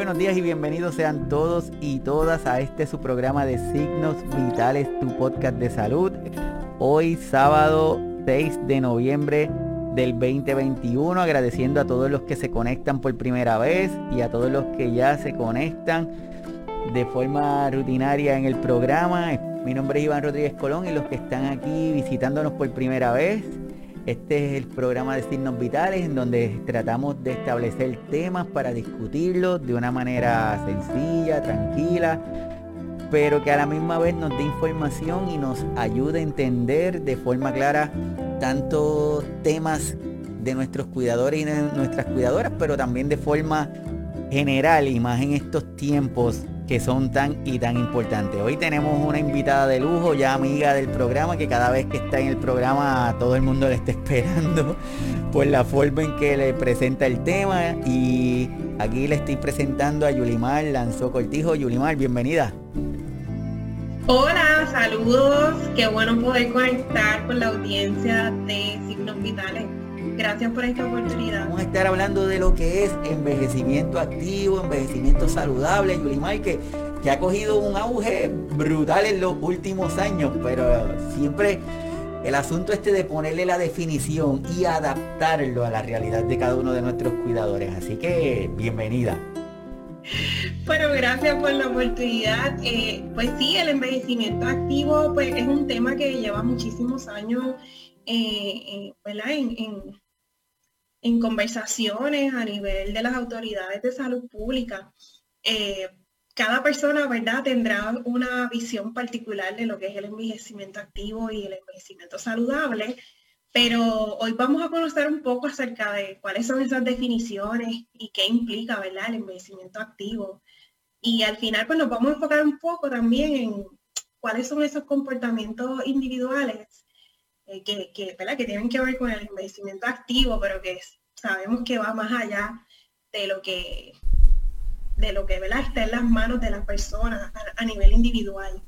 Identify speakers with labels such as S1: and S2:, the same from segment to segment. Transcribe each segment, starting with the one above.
S1: buenos días y bienvenidos sean todos y todas a este su programa de Signos Vitales, tu podcast de salud. Hoy sábado 6 de noviembre del 2021, agradeciendo a todos los que se conectan por primera vez y a todos los que ya se conectan de forma rutinaria en el programa. Mi nombre es Iván Rodríguez Colón y los que están aquí visitándonos por primera vez, este es el programa de signos vitales en donde tratamos de establecer temas para discutirlos de una manera sencilla, tranquila, pero que a la misma vez nos dé información y nos ayude a entender de forma clara tantos temas de nuestros cuidadores y de nuestras cuidadoras, pero también de forma general y más en estos tiempos que son tan y tan importantes. Hoy tenemos una invitada de lujo, ya amiga del programa, que cada vez que está en el programa todo el mundo le está esperando por la forma en que le presenta el tema. Y aquí le estoy presentando a Yulimar Lanzó Cortijo. Yulimar, bienvenida.
S2: Hola, saludos. Qué bueno poder conectar con la audiencia de Signos Vitales. Gracias por esta oportunidad.
S1: Vamos a estar hablando de lo que es envejecimiento activo, envejecimiento saludable, Yulimay, que, que ha cogido un auge brutal en los últimos años, pero siempre el asunto este de ponerle la definición y adaptarlo a la realidad de cada uno de nuestros cuidadores. Así que bienvenida.
S2: Bueno, gracias por la oportunidad. Eh, pues sí, el envejecimiento activo pues, es un tema que lleva muchísimos años eh, eh, en, conversaciones a nivel de las autoridades de salud pública. Eh, cada persona, ¿verdad?, tendrá una visión particular de lo que es el envejecimiento activo y el envejecimiento saludable, pero hoy vamos a conocer un poco acerca de cuáles son esas definiciones y qué implica, ¿verdad?, el envejecimiento activo. Y al final, pues nos vamos a enfocar un poco también en cuáles son esos comportamientos individuales eh, que, que, que tienen que ver con el envejecimiento activo, pero que sabemos que va más allá de lo que de lo que está en las manos de las personas a, nivel individual.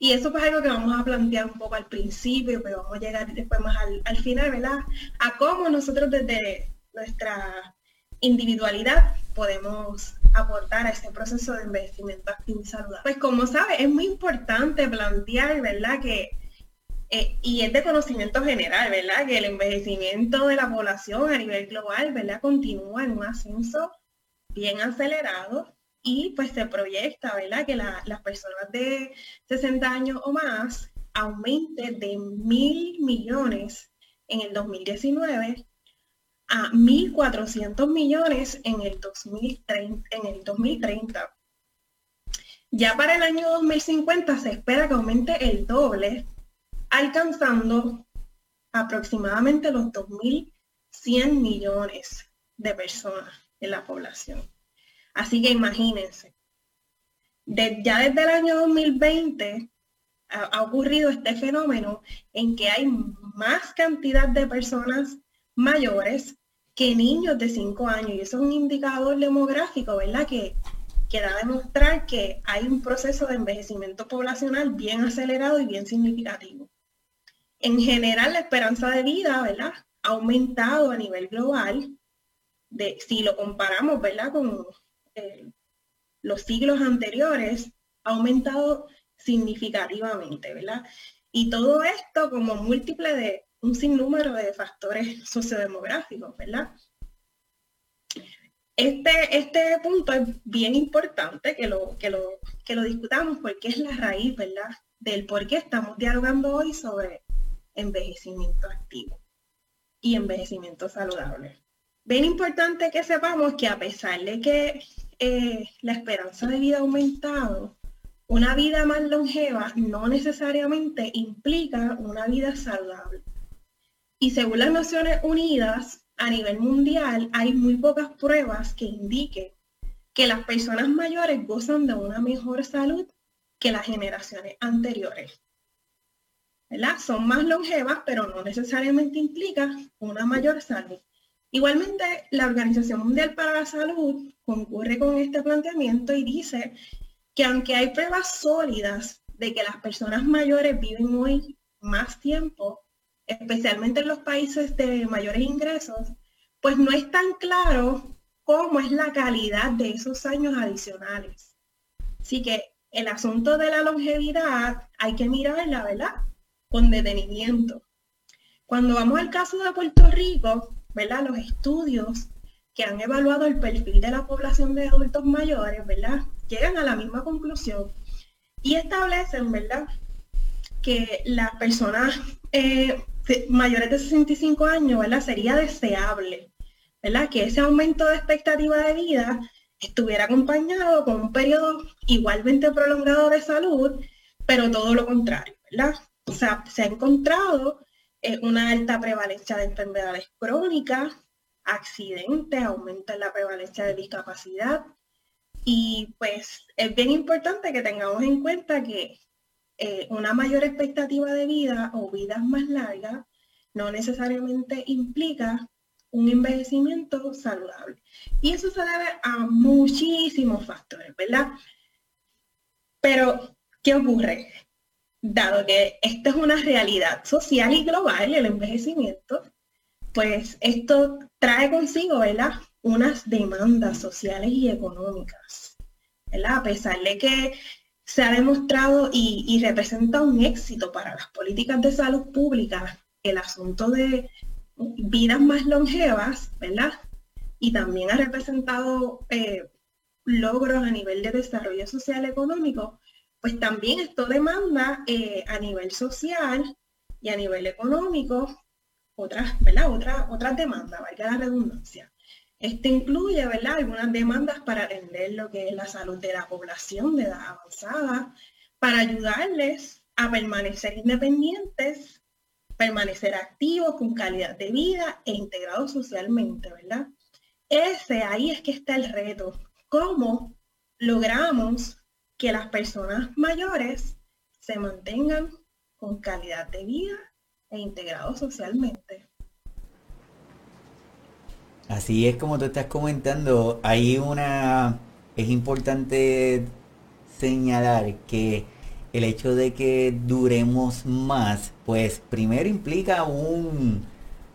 S2: Y eso es algo que vamos a plantear un poco al principio, pero vamos a llegar después más al, final, ¿verdad? A cómo nosotros desde nuestra individualidad podemos aportar a este proceso de envejecimiento activo y saludable. Pues como sabe, es muy importante plantear, ¿verdad? Que eh, y es de conocimiento general, ¿verdad? Que el envejecimiento de la población a nivel global, ¿verdad? Continúa en un ascenso bien acelerado y pues se proyecta, ¿verdad? Que las personas de 60 años o más aumente de mil millones en el 2019 a 1.400 millones en el, 2030, en el 2030. Ya para el año 2050 se espera que aumente el doble alcanzando aproximadamente los 2.100 millones de personas en la población. Así que imagínense, ya desde el año 2020 ha, ha, ocurrido este fenómeno en que hay más cantidad de personas mayores que niños de 5 años. Y eso es un indicador demográfico, ¿verdad? Que que da a demostrar que hay un proceso de envejecimiento poblacional bien acelerado y bien significativo en general la esperanza de vida, ¿verdad? Ha aumentado a nivel global, de, si lo comparamos, ¿verdad? Con eh, los siglos anteriores, ha aumentado significativamente, ¿verdad? Y todo esto como múltiple de un sinnúmero de factores sociodemográficos, ¿verdad? Este, este punto es bien importante que lo, que, lo, que lo discutamos porque es la raíz, ¿verdad? Del por qué estamos dialogando hoy sobre envejecimiento activo y envejecimiento saludable. Bien importante que sepamos que a pesar de que eh, la esperanza de vida ha aumentado, una vida más longeva no necesariamente implica una vida saludable. Y según las Naciones Unidas, a nivel mundial hay muy pocas pruebas que indiquen que las personas mayores gozan de una mejor salud que las generaciones anteriores. Son más longevas, pero no necesariamente implica una mayor salud. Igualmente, la Organización Mundial para la Salud concurre con este planteamiento y dice que aunque hay pruebas sólidas de que las personas mayores viven hoy más tiempo, especialmente en los países de mayores ingresos, pues no es tan claro cómo es la calidad de esos años adicionales. Así que el asunto de la longevidad hay que mirarla, ¿verdad? Con detenimiento. Cuando vamos al caso de Puerto Rico, ¿verdad? Los estudios que han evaluado el perfil de la población de adultos mayores, ¿verdad? Llegan a la misma conclusión y establecen, ¿verdad? Que las personas eh, mayores de 65 años, ¿verdad? Sería deseable, ¿verdad? Que ese aumento de expectativa de vida estuviera acompañado con un periodo igualmente prolongado de salud, pero todo lo contrario, ¿verdad? O sea, se ha encontrado eh, una alta prevalencia de enfermedades crónicas, accidentes, aumenta la prevalencia de discapacidad. Y pues es bien importante que tengamos en cuenta que eh, una mayor expectativa de vida o vidas más largas no necesariamente implica un envejecimiento saludable. Y eso se debe a muchísimos factores, ¿verdad? Pero, ¿qué ocurre? Dado que esta es una realidad social y global, el envejecimiento, pues esto trae consigo, ¿verdad? Unas demandas sociales y económicas, ¿verdad? A pesar de que se ha demostrado y, y representa un éxito para las políticas de salud pública el asunto de vidas más longevas, ¿verdad? Y también ha representado eh, logros a nivel de desarrollo social económico, pues también esto demanda eh, a nivel social y a nivel económico otras, ¿verdad? Otra, otras demandas, valga la redundancia. Este incluye, ¿verdad? Algunas demandas para atender lo que es la salud de la población de edad avanzada, para ayudarles a permanecer independientes permanecer activos, con calidad de vida e integrados socialmente, ¿verdad? Ese ahí es que está el reto. ¿Cómo logramos que las personas mayores se mantengan con calidad de vida e integrados socialmente?
S1: Así es como tú estás comentando, hay una, es importante señalar que el hecho de que duremos más, pues primero implica un,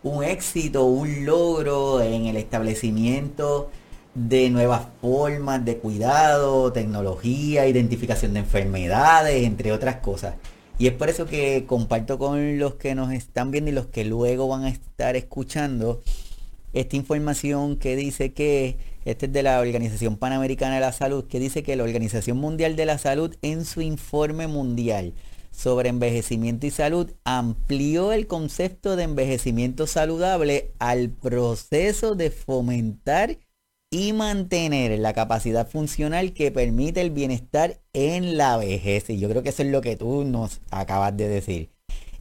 S1: un éxito, un logro en el establecimiento de nuevas formas de cuidado, tecnología, identificación de enfermedades, entre otras cosas. Y es por eso que comparto con los que nos están viendo y los que luego van a estar escuchando esta información que dice que este es de la Organización Panamericana de la Salud, que dice que la Organización Mundial de la Salud en su informe mundial sobre envejecimiento y salud amplió el concepto de envejecimiento saludable al proceso de fomentar y mantener la capacidad funcional que permite el bienestar en la vejez. Y yo creo que eso es lo que tú nos acabas de decir.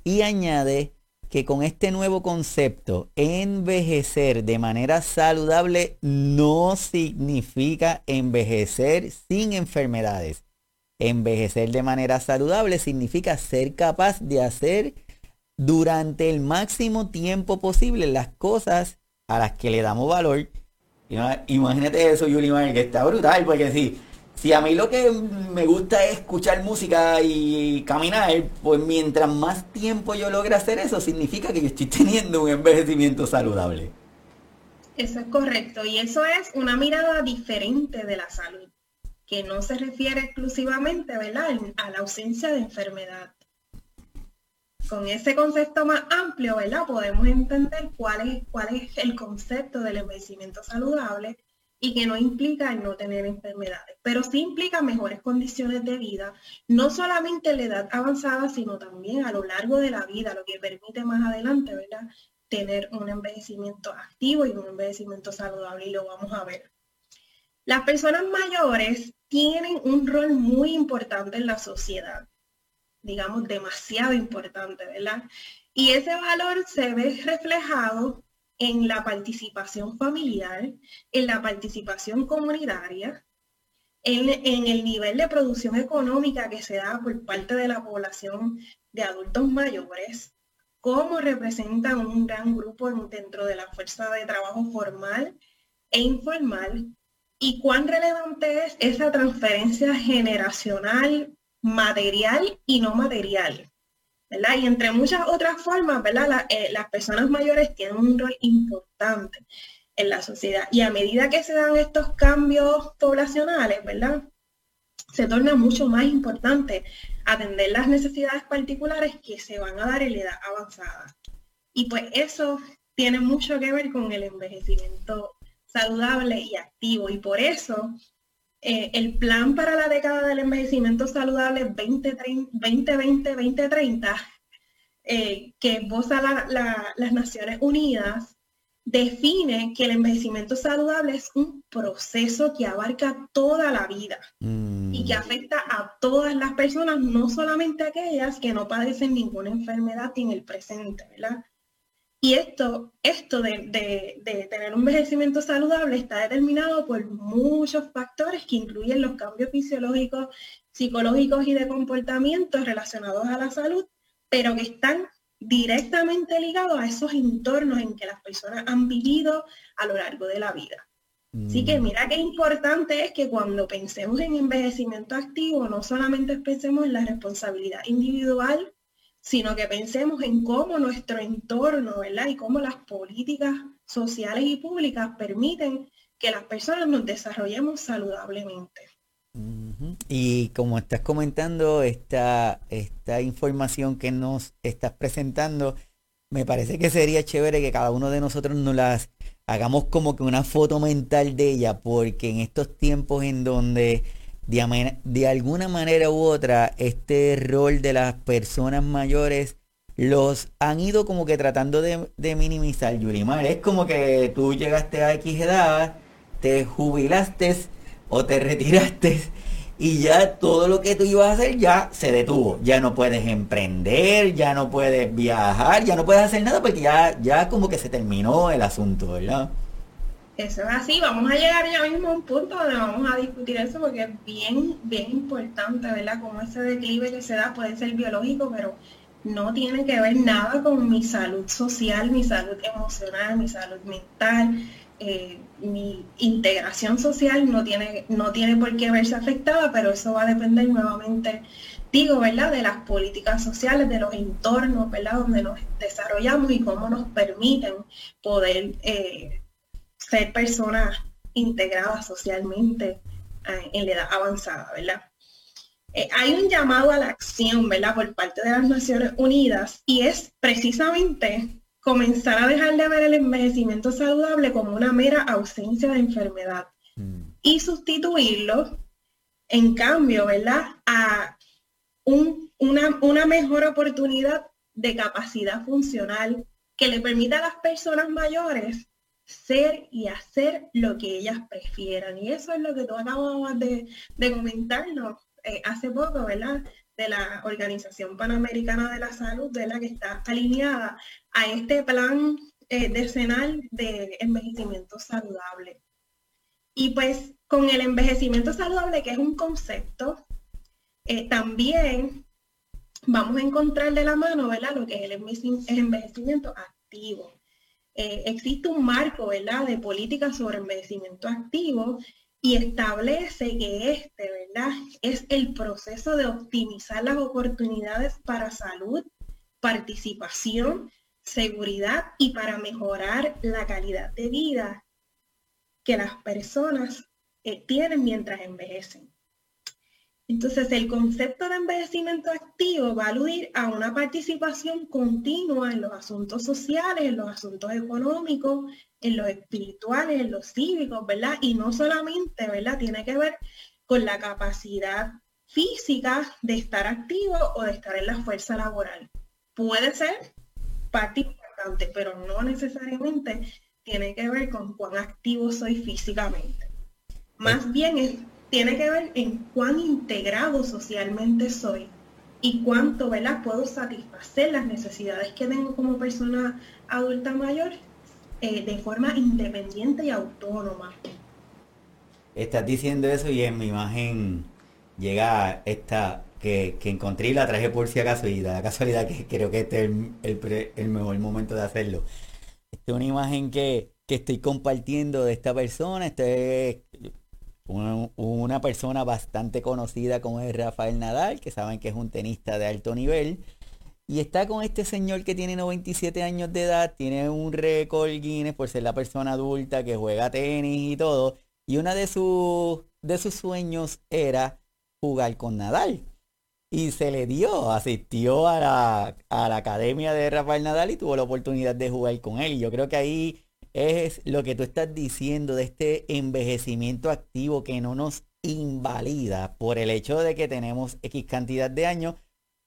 S1: Y añade que con este nuevo concepto, envejecer de manera saludable no significa envejecer sin enfermedades. Envejecer de manera saludable significa ser capaz de hacer durante el máximo tiempo posible las cosas a las que le damos valor. Imagínate eso, Yuli, que está brutal, porque sí, si a mí lo que me gusta es escuchar música y caminar, pues mientras más tiempo yo logre hacer eso, significa que yo estoy teniendo un envejecimiento saludable.
S2: Eso es correcto. Y eso es una mirada diferente de la salud, que no se refiere exclusivamente ¿verdad? a la ausencia de enfermedad. Con ese concepto más amplio, ¿verdad? Podemos entender cuál es, cuál es el concepto del envejecimiento saludable y que no implica el no tener enfermedades, pero sí implica mejores condiciones de vida, no solamente en la edad avanzada, sino también a lo largo de la vida, lo que permite más adelante, ¿verdad? Tener un envejecimiento activo y un envejecimiento saludable y lo vamos a ver. Las personas mayores tienen un rol muy importante en la sociedad, digamos demasiado importante, ¿verdad? Y ese valor se ve reflejado en la participación familiar, en la participación comunitaria, en, el nivel de producción económica que se da por parte de la población de adultos mayores, cómo representan un gran grupo dentro de la fuerza de trabajo formal e informal y cuán relevante es esa transferencia generacional, material y no material. Y entre muchas otras formas, ¿verdad? Eh, las personas mayores tienen un rol importante. en la sociedad. Y a medida que se dan estos cambios poblacionales, ¿verdad? Se torna mucho más importante atender las necesidades particulares que se van a dar en la edad avanzada. Y pues eso tiene mucho que ver con el envejecimiento saludable y activo. Y por eso eh, el plan para la década del envejecimiento saludable 2020-2030, eh, que voza las Naciones Unidas, define que el envejecimiento saludable es un proceso que abarca toda la vida y que mm. afecta a todas las personas, no solamente aquellas que no padecen ninguna enfermedad en el presente, ¿verdad? Y esto, esto de, tener un envejecimiento saludable está determinado por muchos factores que incluyen los cambios fisiológicos, psicológicos y de comportamiento relacionados a la salud, pero que están directamente ligados a esos entornos en que las personas han vivido a lo largo de la vida. Así que mm. mira qué importante es que cuando pensemos en envejecimiento activo, no solamente pensemos en la responsabilidad individual sino que pensemos en cómo nuestro entorno, ¿verdad? Y cómo las políticas sociales y públicas permiten que las personas nos desarrollemos saludablemente.
S1: Y como estás comentando, esta, esta información que nos estás presentando, me parece que sería chévere que cada uno de nosotros nos las hagamos como que una foto mental de ella, porque en estos tiempos en donde de, alguna manera u otra, este rol de las personas mayores los han ido como que tratando de, minimizar, Yurimar. Es como que tú llegaste a X edad, te jubilaste o te retiraste y ya todo lo que tú ibas a hacer ya se detuvo. Ya no puedes emprender, ya no puedes viajar, ya no puedes hacer nada porque ya, ya como que se terminó el asunto, ¿verdad?
S2: Eso es así, vamos a llegar ya mismo a un punto donde vamos a discutir eso porque es bien, bien importante, ¿verdad? Como ese declive que se da puede ser biológico, pero no tiene que ver nada con mi salud social, mi salud emocional, mi salud mental, eh, mi integración social no tiene, no tiene por qué verse afectada, pero eso va a depender nuevamente, digo, ¿verdad? De las políticas sociales, de los entornos, ¿verdad? Donde nos desarrollamos y cómo nos permiten poder... Eh, ser personas integradas socialmente eh, en la edad avanzada, ¿verdad? Eh, hay un llamado a la acción, ¿verdad? Por parte de las Naciones Unidas y es precisamente comenzar a dejar de ver el envejecimiento saludable como una mera ausencia de enfermedad mm. y sustituirlo, en cambio, ¿verdad? A una, una mejor oportunidad de capacidad funcional que le permita a las personas mayores ser y hacer lo que ellas prefieran. Y eso es lo que tú acabas de, comentarnos eh, hace poco, ¿verdad? De la Organización Panamericana de la Salud, de la que está alineada a este plan eh, decenal de envejecimiento saludable. Y pues con el envejecimiento saludable, que es un concepto, eh, también vamos a encontrar de la mano, ¿verdad? Lo que es el envejecimiento activo. Eh, existe un marco ¿verdad? de política sobre envejecimiento activo y establece que este ¿verdad? es el proceso de optimizar las oportunidades para salud, participación, seguridad y para mejorar la calidad de vida que las personas eh, tienen mientras envejecen. Entonces, el concepto de envejecimiento activo va a aludir a una participación continua en los asuntos sociales, en los asuntos económicos, en los espirituales, en los cívicos, ¿verdad? Y no solamente, ¿verdad? Tiene que ver con la capacidad física de estar activo o de estar en la fuerza laboral. Puede ser parte importante, pero no necesariamente tiene que ver con cuán activo soy físicamente. Más bien es tiene que ver en cuán integrado socialmente soy y cuánto ¿verdad? puedo satisfacer las necesidades que tengo como persona adulta mayor eh, de forma independiente y autónoma.
S1: Estás diciendo eso y en mi imagen llega esta que, encontré y la traje por si acaso y da la casualidad que creo que este es el, mejor momento de hacerlo. Esta es una imagen que, que estoy compartiendo de esta persona. Este una, persona bastante conocida como es Rafael Nadal, que saben que es un tenista de alto nivel. Y está con este señor que tiene 97 años de edad, tiene un récord Guinness por ser la persona adulta que juega tenis y todo. Y una de sus, de sus sueños era jugar con Nadal. Y se le dio, asistió a la, a la academia de Rafael Nadal y tuvo la oportunidad de jugar con él. Y yo creo que ahí es lo que tú estás diciendo de este envejecimiento activo que no nos invalida por el hecho de que tenemos X cantidad de años,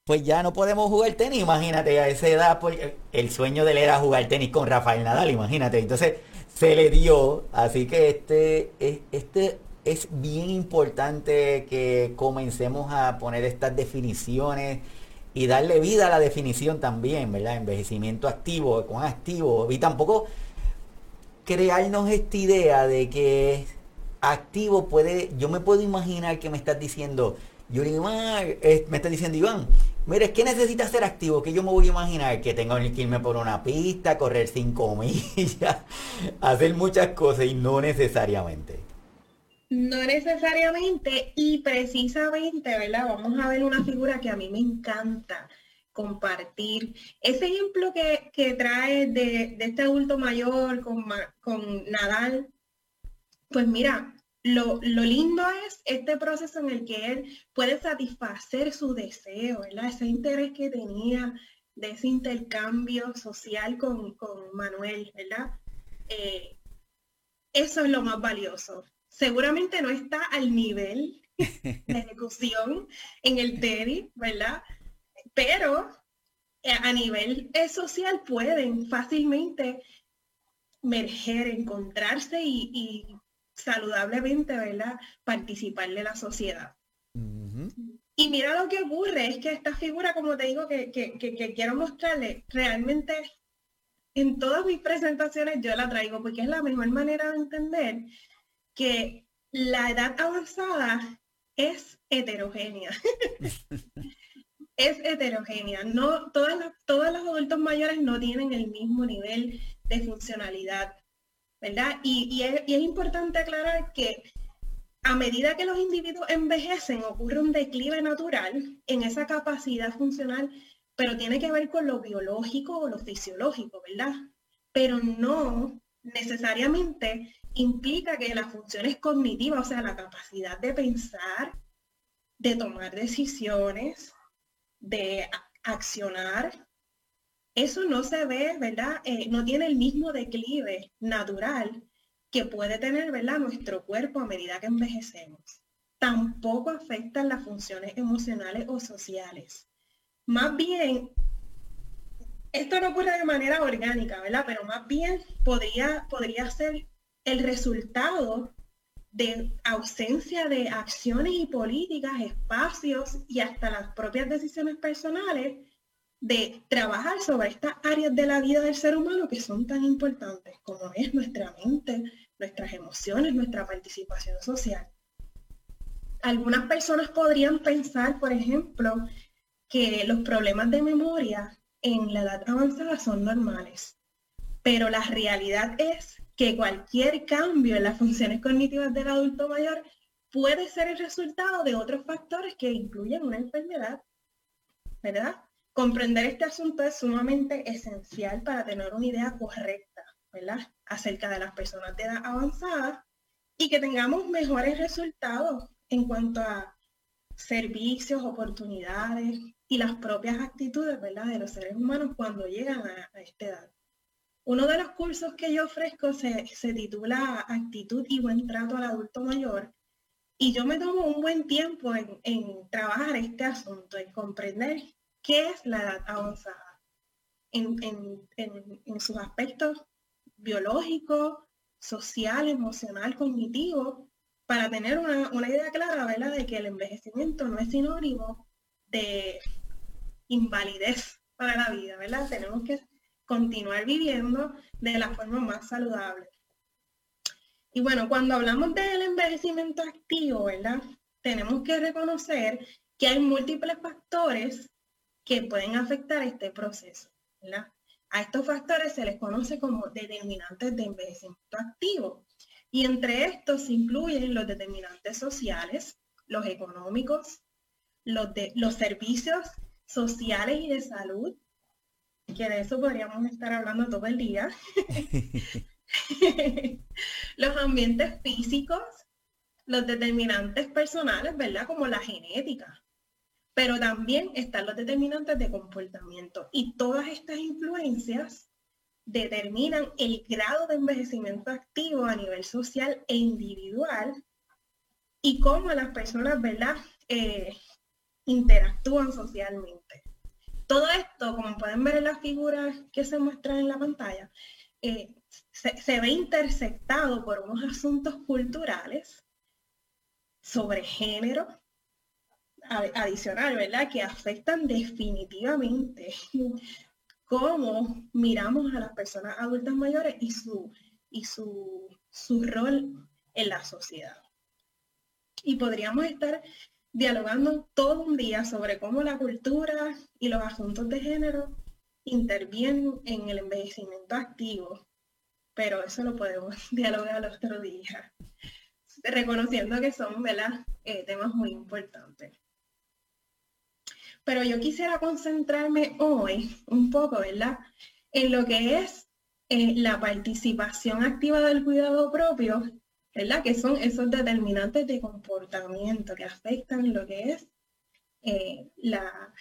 S1: pues ya no podemos jugar tenis. Imagínate, a esa edad, pues, el sueño de él era jugar tenis con Rafael Nadal, imagínate. Entonces se le dio, así que este, este es bien importante que comencemos a poner estas definiciones y darle vida a la definición también, ¿verdad? Envejecimiento activo, con activo, y tampoco crearnos esta idea de que activo puede, yo me puedo imaginar que me estás diciendo, yo me estás diciendo Iván, mira, es que necesitas ser activo, que yo me voy a imaginar que tengo que irme por una pista, correr cinco millas, hacer muchas cosas y no necesariamente.
S2: No necesariamente y precisamente, ¿verdad? Vamos a ver una figura que a mí me encanta compartir. Ese ejemplo que, que trae de, este adulto mayor con, con Nadal, pues mira, lo, lindo es este proceso en el que él puede satisfacer su deseo, ¿verdad? Ese interés que tenía de ese intercambio social con, Manuel, ¿verdad? Eh, eso es lo más valioso. Seguramente no está al nivel de ejecución en el TEDI, ¿verdad? Pero eh, a nivel eh, social pueden fácilmente merger, encontrarse y saludablemente, ¿verdad? Participar de la sociedad. Y mira lo que ocurre, es que esta figura, como te digo, que, quiero mostrarle, realmente en todas mis presentaciones yo la traigo porque es la mejor manera de entender que la edad avanzada es heterogénea. es heterogénea. No, todas todos los adultos mayores no tienen el mismo nivel de funcionalidad. ¿verdad? Y, es, importante aclarar que a medida que los individuos envejecen ocurre un declive natural en esa capacidad funcional, pero tiene que ver con lo biológico o lo fisiológico, ¿verdad? Pero no necesariamente implica que las funciones cognitivas, o sea, la capacidad de pensar, de tomar decisiones, de accionar, eso no se ve, ¿verdad? Eh, no tiene el mismo declive natural que puede tener, ¿verdad? Nuestro cuerpo a medida que envejecemos. Tampoco afectan las funciones emocionales o sociales. Más bien, esto no ocurre de manera orgánica, ¿verdad? Pero más bien podría, podría ser el resultado de ausencia de acciones y políticas, espacios y hasta las propias decisiones personales de trabajar sobre estas áreas de la vida del ser humano que son tan importantes como es nuestra mente, nuestras emociones, nuestra participación social. Algunas personas podrían pensar, por ejemplo, que los problemas de memoria en la edad avanzada son normales, pero la realidad es que cualquier cambio en las funciones cognitivas del adulto mayor puede ser el resultado de otros factores que incluyen una enfermedad, ¿verdad? Comprender este asunto es sumamente esencial para tener una idea correcta, ¿verdad? Acerca de las personas de edad avanzada y que tengamos mejores resultados en cuanto a servicios, oportunidades y las propias actitudes, ¿verdad? De los seres humanos cuando llegan a, esta edad. Uno de los cursos que yo ofrezco se, titula Actitud y buen trato al adulto mayor. Y yo me tomo un buen tiempo en, en trabajar este asunto, en comprender ¿Qué es la edad avanzada? En, sus aspectos biológicos, social, emocional, cognitivo, para tener una, idea clara, ¿verdad? De que el envejecimiento no es sinónimo de invalidez para la vida, ¿verdad? Tenemos que continuar viviendo de la forma más saludable. Y bueno, cuando hablamos del envejecimiento activo, ¿verdad? Tenemos que reconocer que hay múltiples factores que pueden afectar este proceso. A estos factores se les conoce como determinantes de envejecimiento activo. Y entre estos se incluyen los determinantes sociales, los económicos, los, de, los servicios sociales y de salud, que de eso podríamos estar hablando todo el día. los ambientes físicos, los determinantes personales, ¿verdad? Como la genética. Pero también están los determinantes de comportamiento. Y todas estas influencias determinan el grado de envejecimiento activo a nivel social e individual y cómo las personas, ¿verdad? Eh, interactúan socialmente. Todo esto, como pueden ver en las figuras que se muestran en la pantalla, eh, se, ve intersectado por unos asuntos culturales sobre género adicional, ¿verdad? Que afectan definitivamente cómo miramos a las personas adultas mayores y su, y su, su rol en la sociedad. Y podríamos estar dialogando todo un día sobre cómo la cultura y los asuntos de género intervienen en el envejecimiento activo, pero eso lo podemos dialogar otro día, reconociendo que son eh, temas muy importantes. Pero yo quisiera concentrarme hoy un poco, ¿verdad? En lo que es eh, la participación activa del cuidado propio ¿verdad? Que son esos determinantes de comportamiento que afectan lo que es eh,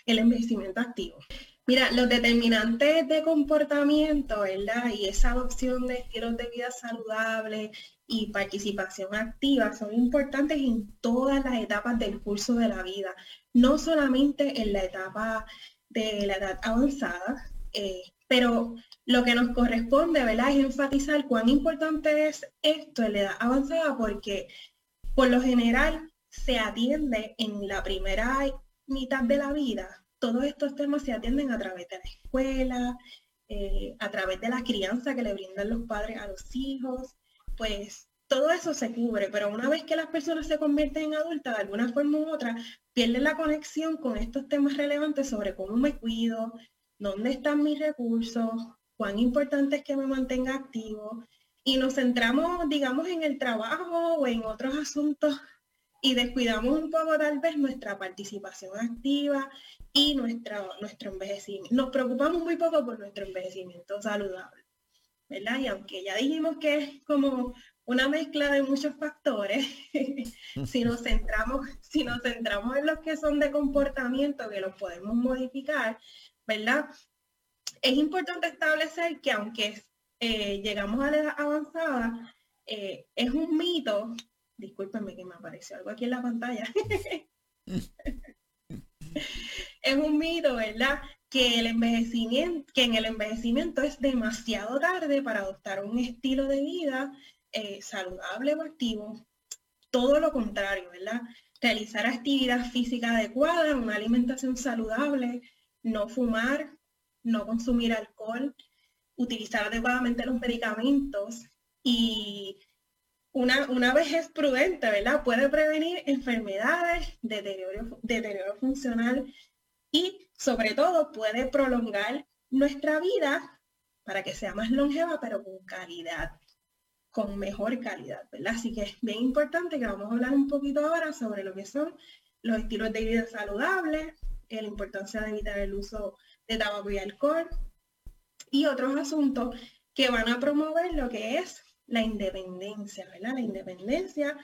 S2: el envejecimiento activo. Mira, los determinantes de comportamiento, ¿verdad? Y esa adopción de estilos de vida saludables y participación activa son importantes en todas las etapas del curso de la vida, no solamente en la etapa de la edad avanzada, eh, pero lo que nos corresponde, ¿verdad? Es enfatizar cuán importante es esto en la edad avanzada porque por lo general se atiende en la primera mitad de la vida. Todos estos temas se atienden a través de la escuela, eh, a través de la crianza que le brindan los padres a los hijos, pues todo eso se cubre, pero una vez que las personas se convierten en adultas, de alguna forma u otra, pierden la conexión con estos temas relevantes sobre cómo me cuido, dónde están mis recursos, cuán importante es que me mantenga activo y nos centramos, digamos, en el trabajo o en otros asuntos y descuidamos un poco tal vez nuestra participación activa y nuestra, nuestro envejecimiento. Nos preocupamos muy poco por nuestro envejecimiento saludable, ¿verdad? Y aunque ya dijimos que es como una mezcla de muchos factores, si nos centramos, si nos centramos en los que son de comportamiento, que los podemos modificar, ¿verdad? Es importante establecer que aunque eh, llegamos a la edad avanzada, eh, es un mito, discúlpenme que me apareció algo aquí en la pantalla, es un mito, ¿verdad? Que el envejecimiento, que en el envejecimiento es demasiado tarde para adoptar un estilo de vida eh, saludable o activo. Todo lo contrario, ¿verdad? Realizar actividad física adecuada, una alimentación saludable, no fumar, no consumir alcohol, utilizar adecuadamente los medicamentos y una, una vejez prudente, ¿verdad? Puede prevenir enfermedades, deterioro, deterioro funcional y sobre todo puede prolongar nuestra vida para que sea más longeva, pero con calidad, con mejor calidad, ¿verdad? Así que es bien importante que vamos a hablar un poquito ahora sobre lo que son los estilos de vida saludables, la importancia de evitar el uso de tabaco y alcohol y otros asuntos que van a promover lo que es la independencia, ¿verdad? La independencia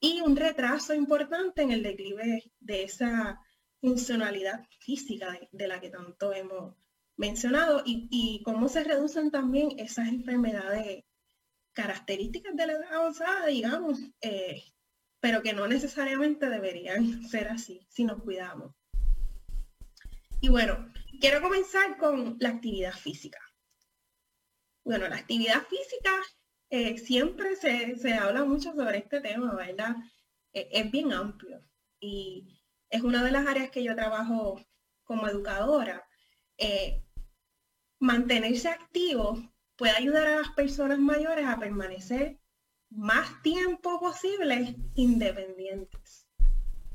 S2: y un retraso importante en el declive de esa funcionalidad física de, la que tanto hemos mencionado y, cómo se reducen también esas enfermedades características de la edad avanzada, digamos, eh, pero que no necesariamente deberían ser así si nos cuidamos. Y bueno, quiero comenzar con la actividad física. Bueno, la actividad física eh, siempre se, habla mucho sobre este tema, ¿verdad? Eh, es bien amplio y es una de las áreas que yo trabajo como educadora. Eh, mantenerse activo puede ayudar a las personas mayores a permanecer más tiempo posible independientes.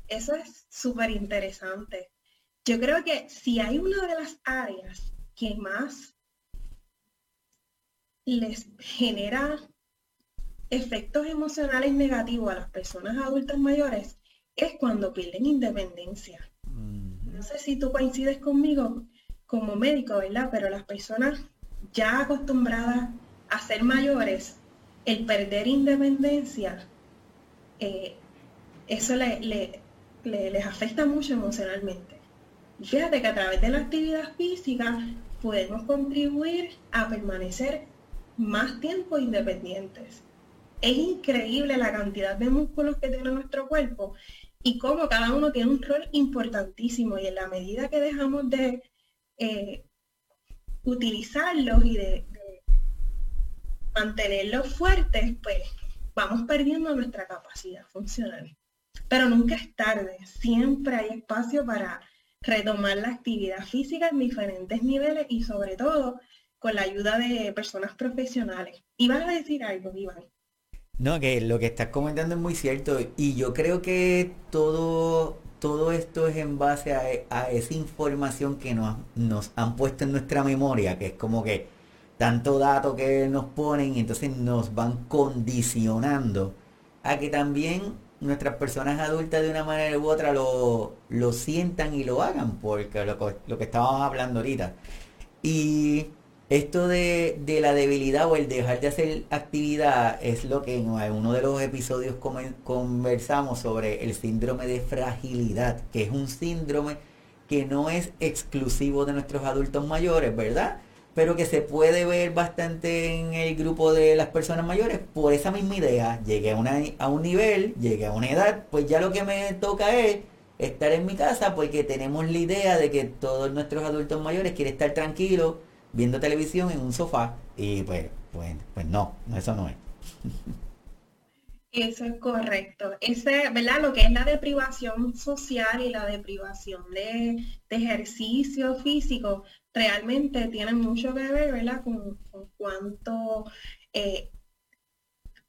S2: Eso es súper interesante. Yo creo que si hay una de las áreas que más les genera efectos emocionales negativos a las personas adultas mayores es cuando pierden independencia. sé si tú coincides conmigo como médico, ¿verdad? Pero las personas ya acostumbradas a ser mayores, el perder independencia, eh, eso le, les afecta mucho emocionalmente. Fíjate que a través de la actividad física podemos contribuir a permanecer más tiempo independientes. Es increíble la cantidad de músculos que tiene nuestro cuerpo y cómo cada uno tiene un rol importantísimo y en la medida que dejamos de eh, utilizarlos y de, mantenerlos fuertes, pues vamos perdiendo nuestra capacidad funcional. Pero nunca es tarde, siempre hay espacio para retomar la actividad física en diferentes niveles y sobre todo con la ayuda de personas profesionales. Y vas a decir algo, Iván.
S1: No, que lo que estás comentando es muy cierto y yo creo que todo, todo esto es en base a, esa información que nos, nos han puesto en nuestra memoria, que es como que tanto dato que nos ponen entonces nos van condicionando a que también nuestras personas adultas de una manera u otra lo, lo sientan y lo hagan, porque lo, lo que estábamos hablando ahorita. Y esto de, la debilidad o el dejar de hacer actividad es lo que en uno de los episodios conversamos sobre el síndrome de fragilidad, que es un síndrome que no es exclusivo de nuestros adultos mayores, ¿verdad? Pero que se puede ver bastante en el grupo de las personas mayores por esa misma idea. Llegué a, una, a un nivel, llegué a una edad, pues ya lo que me toca es estar en mi casa porque tenemos la idea de que todos nuestros adultos mayores quieren estar tranquilos viendo televisión en un sofá y pues, pues, pues no, eso no es.
S2: Eso es correcto. Ese, ¿verdad? Lo que es la deprivación social y la deprivación de, ejercicio físico realmente tiene mucho que ver, ¿verdad? Con, cuánto, eh,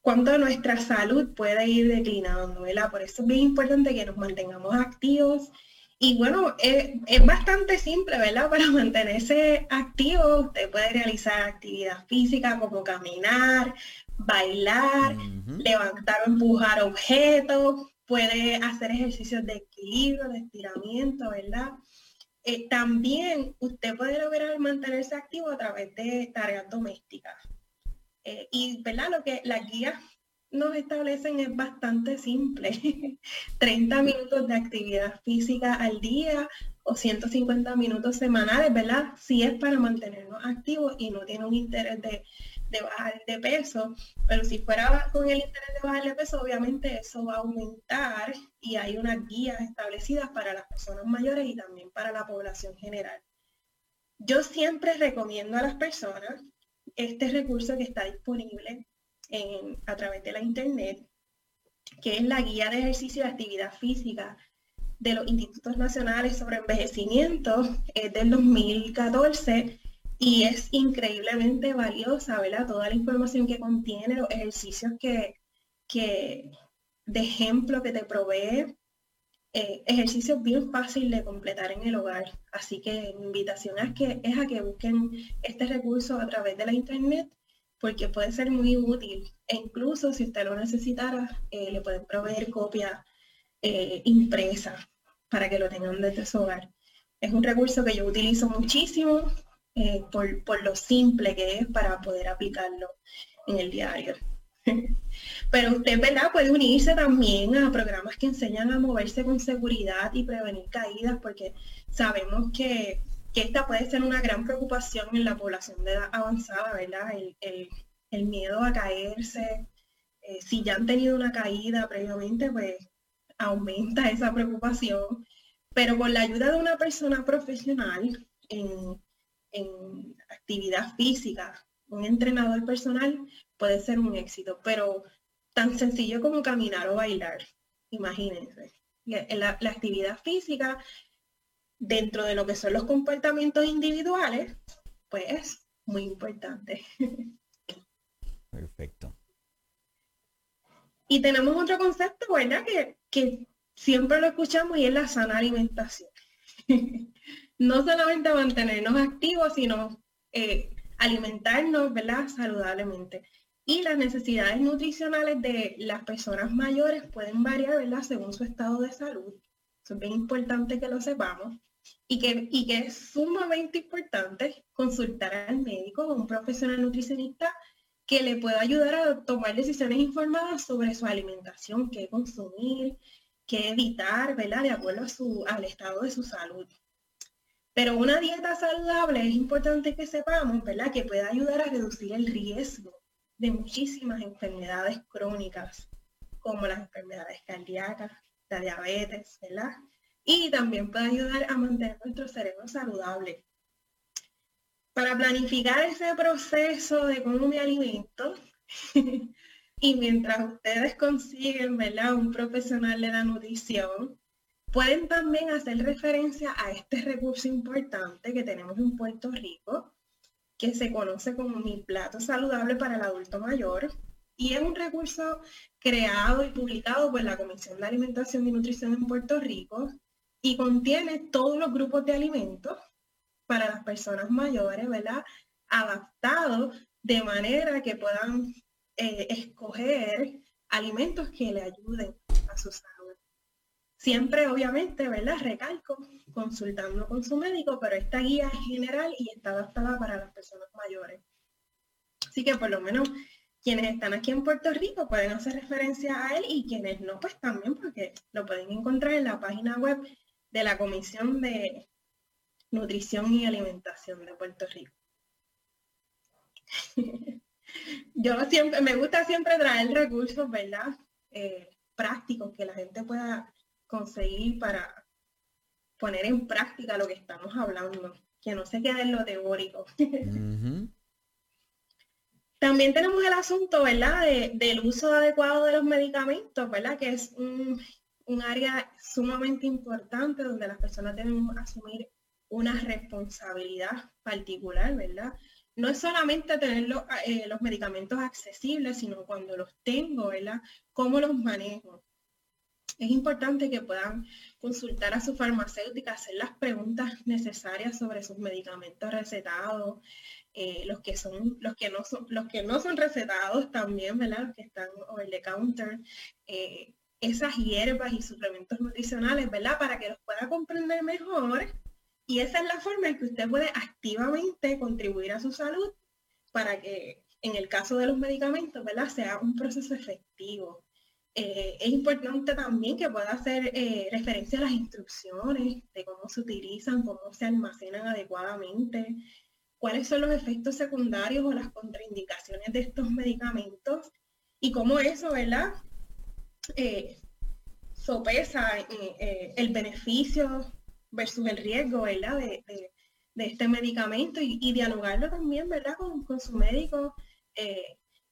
S2: cuánto nuestra salud puede ir declinando, ¿verdad? Por eso es bien importante que nos mantengamos activos y bueno, es, bastante simple, ¿verdad? Para mantenerse activo, usted puede realizar actividad física como caminar, bailar, levantar o empujar objetos, puede hacer ejercicios de equilibrio, de estiramiento, ¿verdad? Eh, también usted puede lograr mantenerse activo a través de tareas domésticas. Eh, y, ¿verdad? Lo que las guías nos establecen es bastante simple. 30 minutos de actividad física al día o 150 minutos semanales, ¿verdad? Si es para mantenernos activos y no tiene un interés de, bajar de peso, pero si fuera con el interés de bajar de peso, obviamente eso va a aumentar y hay unas guías establecidas para las personas mayores y también para la población general. Yo siempre recomiendo a las personas este recurso que está disponible a través de la internet, que es la guía de ejercicio y actividad física de los Institutos Nacionales sobre Envejecimiento es del 2014 y es increíblemente valiosa, ¿verdad? Toda la información que contiene, los ejercicios que, que de ejemplo que te provee, eh, ejercicios bien fácil de completar en el hogar. Así que mi invitación es, que, es a que busquen este recurso a través de la internet porque puede ser muy útil. E incluso si usted lo necesitara, eh, le pueden proveer copia eh, impresa para que lo tengan desde su hogar. Es un recurso que yo utilizo muchísimo eh, por, lo simple que es para poder aplicarlo en el diario. Pero usted, ¿verdad? Puede unirse también a programas que enseñan a moverse con seguridad y prevenir caídas, porque sabemos que que esta puede ser una gran preocupación en la población de edad avanzada, ¿verdad? El, miedo a caerse. Eh, si ya han tenido una caída previamente, pues aumenta esa preocupación. Pero con la ayuda de una persona profesional en, actividad física, un entrenador personal, puede ser un éxito. Pero tan sencillo como caminar o bailar, imagínense. La, actividad física dentro de lo que son los comportamientos individuales, pues es muy importante.
S1: Perfecto.
S2: Y tenemos otro concepto, ¿verdad? Que, que siempre lo escuchamos y es la sana alimentación. no solamente mantenernos activos, sino eh, alimentarnos, ¿verdad? Saludablemente. Y las necesidades nutricionales de las personas mayores pueden variar, ¿verdad? Según su estado de salud. Eso es bien importante que lo sepamos. y que, y que es sumamente importante consultar al médico o un profesional nutricionista que le pueda ayudar a tomar decisiones informadas sobre su alimentación, qué consumir, qué evitar, ¿verdad? De acuerdo a su, al estado de su salud. Pero una dieta saludable es importante que sepamos, ¿verdad? Que puede ayudar a reducir el riesgo de muchísimas enfermedades crónicas, como las enfermedades cardíacas, la diabetes, ¿verdad? Y también puede ayudar a mantener nuestro cerebro saludable. Para planificar ese proceso de cómo me alimento, y mientras ustedes consiguen, ¿verdad? Un profesional de la nutrición, Pueden también hacer referencia a este recurso importante que tenemos en Puerto Rico, que se conoce como mi plato saludable para el adulto mayor. Y es un recurso creado y publicado por la Comisión de Alimentación y Nutrición en Puerto Rico y contiene todos los grupos de alimentos para las personas mayores, ¿verdad? Adaptados de manera que puedan eh, escoger alimentos que le ayuden a su salud. Siempre, obviamente, ¿verdad? Recalco, consultando con su médico, pero esta guía es general y está adaptada para las personas mayores. Así que por lo menos quienes están aquí en Puerto Rico pueden hacer referencia a él y quienes no, pues también porque lo pueden encontrar en la página web de la Comisión de Nutrición y Alimentación de Puerto Rico. Yo siempre, me gusta siempre traer recursos, ¿verdad? Eh, prácticos que la gente pueda conseguir para poner en práctica lo que estamos hablando, que no se quede en lo teórico. También tenemos el asunto, ¿verdad?, del uso adecuado de los medicamentos, ¿verdad?, que es un, área sumamente importante donde las personas deben asumir una responsabilidad particular, ¿verdad? No es solamente tener eh, los medicamentos accesibles, sino cuando los tengo, ¿verdad? ¿Cómo los manejo? Es importante que puedan consultar a su farmacéutica, hacer las preguntas necesarias sobre sus medicamentos recetados, eh, los que son, los que no son, los que no son recetados también, ¿verdad? Los que están over the counter, eh, esas hierbas y suplementos nutricionales, ¿verdad? Para que los pueda comprender mejor. Y esa es la forma en que usted puede activamente contribuir a su salud para que en el caso de los medicamentos, ¿verdad? Sea un proceso efectivo. Eh, es importante también que pueda hacer referencia a las instrucciones de cómo se utilizan, cómo se almacenan adecuadamente, cuáles son los efectos secundarios o las contraindicaciones de estos medicamentos y cómo eso, ¿verdad? Eh, sopesa el beneficio versus el riesgo, ¿verdad? De, este medicamento y, dialogarlo también, ¿verdad? Con, con su médico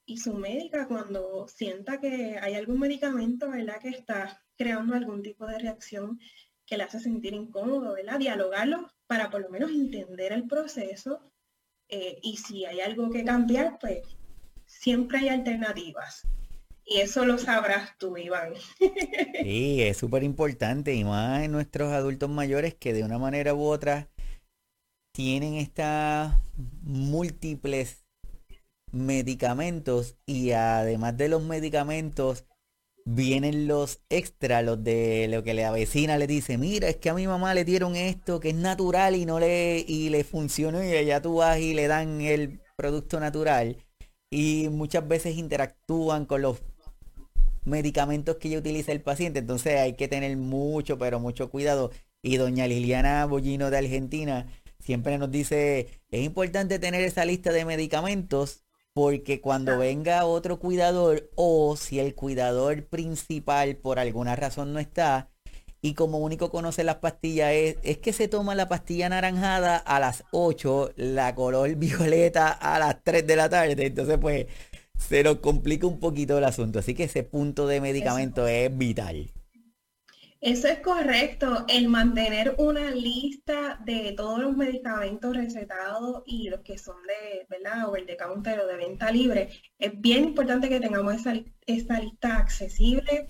S2: y su médica cuando sienta que hay algún medicamento, ¿verdad? Que está creando algún tipo de reacción que le hace sentir incómodo, ¿verdad? Dialogarlo para por lo menos entender el proceso eh, y si hay algo que cambiar, pues siempre hay alternativas. Y eso lo sabrás tú, Iván.
S1: Sí, es súper importante y más en nuestros adultos mayores que de una manera u otra tienen estas múltiples medicamentos y además de los medicamentos vienen los extras, los de lo que la vecina le dice, mira, es que a mi mamá le dieron esto que es natural y no le, y le funcionó y allá tú vas y le dan el producto natural. Y muchas veces interactúan con los medicamentos que ya utiliza el paciente. Entonces hay que tener mucho, pero mucho cuidado. Y doña Liliana Bollino de Argentina siempre nos dice, es importante tener esa lista de medicamentos porque cuando venga otro cuidador o si el cuidador principal por alguna razón no está y como único conoce las pastillas es, es que se toma la pastilla naranjada a las 8, la color violeta a las 3 de la tarde, entonces pues se nos complica un poquito el asunto, así que ese punto de medicamento es vital.
S2: Eso es correcto. El mantener una lista de todos los medicamentos recetados y los que son de, ¿verdad? O el de counter o de venta libre, es bien importante que tengamos esa, lista accesible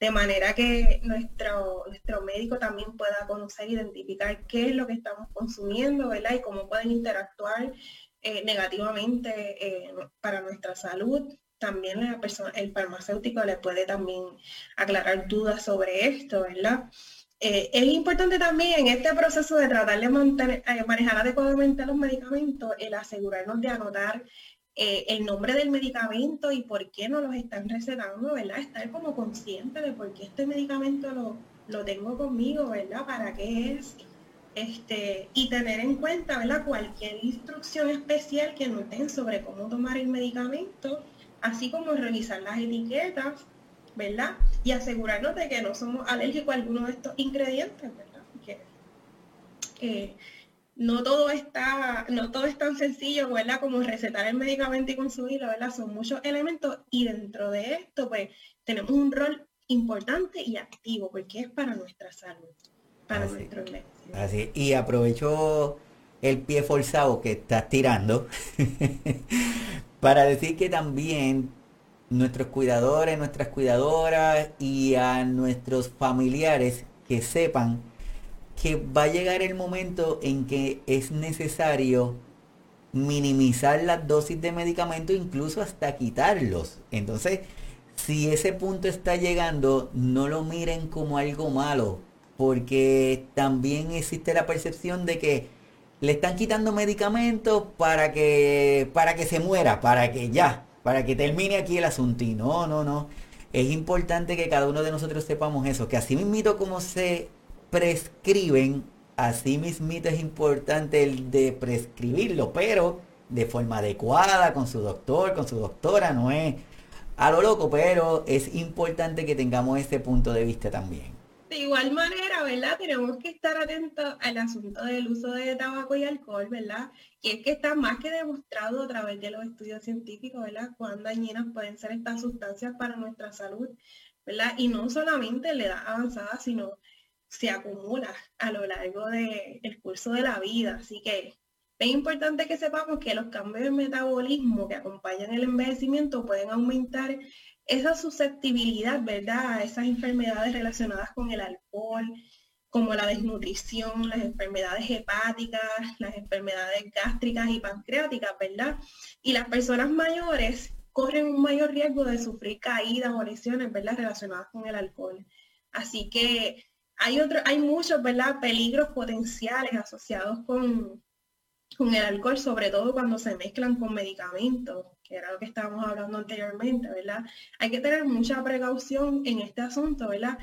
S2: de manera que nuestro, nuestro médico también pueda conocer, identificar qué es lo que estamos consumiendo, ¿verdad? Y cómo pueden interactuar eh, negativamente eh, para nuestra salud también la persona, el farmacéutico le puede también aclarar dudas sobre esto, ¿verdad? Eh, es importante también en este proceso de tratar de eh, manejar adecuadamente los medicamentos, el asegurarnos de anotar eh, el nombre del medicamento y por qué no los están recetando, ¿verdad? Estar como consciente de por qué este medicamento lo, lo tengo conmigo, ¿verdad? ¿Para qué es? Este, y tener en cuenta, ¿verdad? Cualquier instrucción especial que noten sobre cómo tomar el medicamento, así como revisar las etiquetas, ¿verdad? Y asegurarnos de que no somos alérgicos a alguno de estos ingredientes, ¿verdad? Que, no todo está, no todo es tan sencillo, ¿verdad? Como recetar el medicamento y consumirlo, ¿verdad? Son muchos elementos y dentro de esto, pues, tenemos un rol importante y activo, porque es para nuestra salud, para nuestro
S1: Así, y aprovecho el pie forzado que estás tirando para decir que también nuestros cuidadores, nuestras cuidadoras y a nuestros familiares que sepan que va a llegar el momento en que es necesario minimizar las dosis de medicamento, incluso hasta quitarlos. Entonces, si ese punto está llegando, no lo miren como algo malo, porque también existe la percepción de que le están quitando medicamentos para que para que se muera, para que ya, para que termine aquí el asunto. No, no, no. Es importante que cada uno de nosotros sepamos eso, que así mismito como se prescriben, así mismito es importante el de prescribirlo, pero de forma adecuada, con su doctor, con su doctora, no es a lo loco, pero es importante que tengamos ese punto de vista también.
S2: De igual manera, ¿verdad? Tenemos que estar atentos al asunto del uso de tabaco y alcohol, ¿verdad? Y es que está más que demostrado a través de los estudios científicos, ¿verdad? Cuán dañinas pueden ser estas sustancias para nuestra salud, ¿verdad? Y no solamente en la edad avanzada, sino se acumula a lo largo del curso de la vida. Así que es importante que sepamos que los cambios de metabolismo que acompañan el envejecimiento pueden aumentar esa susceptibilidad, ¿verdad? A esas enfermedades relacionadas con el alcohol, como la desnutrición, las enfermedades hepáticas, las enfermedades gástricas y pancreáticas, ¿verdad? Y las personas mayores corren un mayor riesgo de sufrir caídas o lesiones, ¿verdad? Relacionadas con el alcohol. Así que hay, otro, hay muchos, ¿verdad? Peligros potenciales asociados con, con el alcohol, sobre todo cuando se mezclan con medicamentos, que era lo que estábamos hablando anteriormente, ¿verdad? Hay que tener mucha precaución en este asunto, ¿verdad?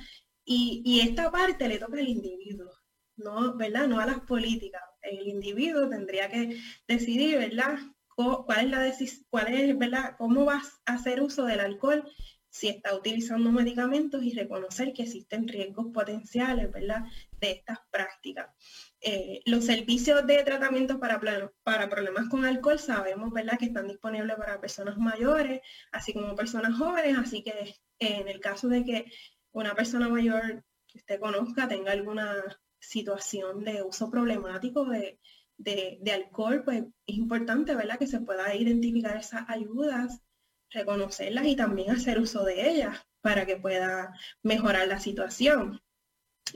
S2: Y, esta parte le toca al individuo, ¿no? ¿Verdad? No a las políticas. El individuo tendría que decidir, ¿verdad? ¿Cuál es la decisión, cuál es, ¿verdad? ¿Cómo vas a hacer uso del alcohol si está utilizando medicamentos y reconocer que existen riesgos potenciales, ¿verdad? De estas prácticas. Eh, los servicios de tratamiento para, para problemas con alcohol sabemos, ¿verdad?, que están disponibles para personas mayores, así como personas jóvenes, así que eh, en el caso de que una persona mayor que usted conozca tenga alguna situación de uso problemático de, de alcohol, pues es importante, ¿verdad?, que se pueda identificar esas ayudas, reconocerlas y también hacer uso de ellas para que pueda mejorar la situación.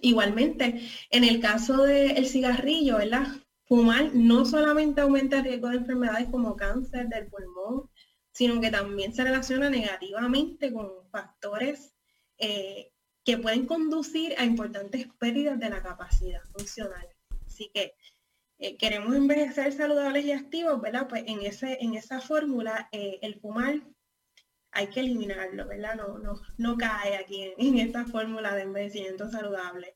S2: Igualmente, en el caso del cigarrillo, ¿verdad? Fumar no solamente aumenta el riesgo de enfermedades como cáncer del pulmón, sino que también se relaciona negativamente con factores eh, que pueden conducir a importantes pérdidas de la capacidad funcional. Así que eh, queremos envejecer saludables y activos, ¿verdad? Pues en, ese, en esa fórmula, eh, el fumar hay que eliminarlo, ¿verdad? No, no, no cae aquí en, esta fórmula de envejecimiento saludable.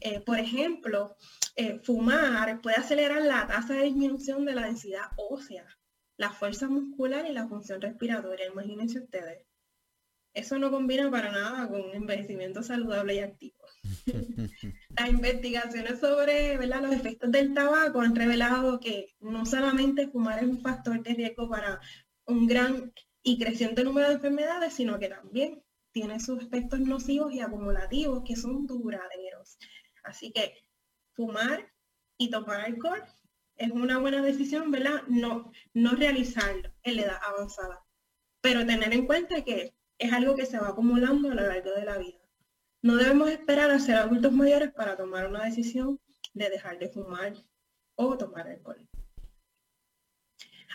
S2: Eh, por ejemplo, eh, fumar puede acelerar la tasa de disminución de la densidad ósea, la fuerza muscular y la función respiratoria. Imagínense ustedes. Eso no combina para nada con un envejecimiento saludable y activo. Las investigaciones sobre los efectos del tabaco han revelado que no solamente fumar es un factor de riesgo para un gran y creciente número de enfermedades, sino que también tiene sus efectos nocivos y acumulativos que son duraderos. Así que fumar y tomar alcohol es una buena decisión, ¿verdad? No, no realizarlo en la edad avanzada, pero tener en cuenta que es algo que se va acumulando a lo largo de la vida. No debemos esperar a ser adultos mayores para tomar una decisión de dejar de fumar o tomar alcohol.